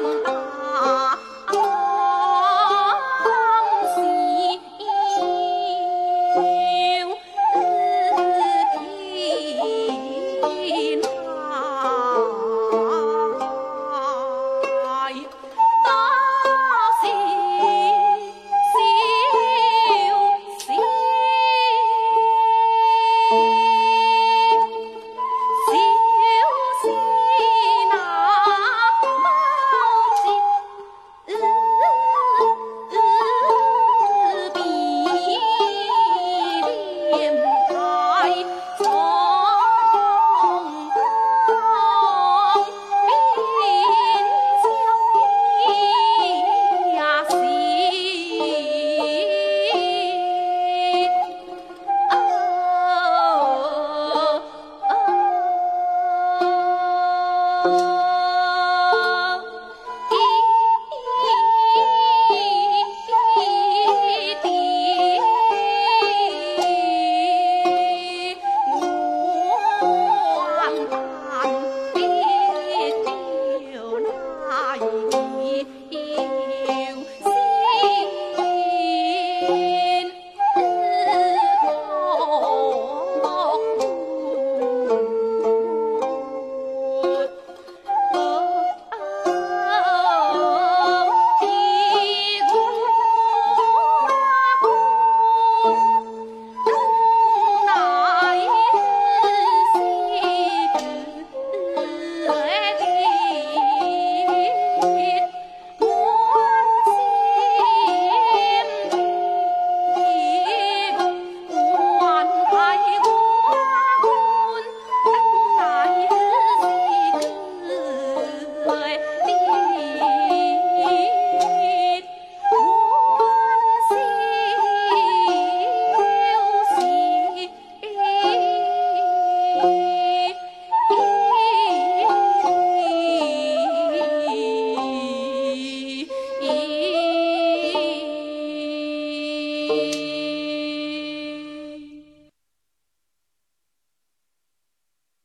vamos, vamos.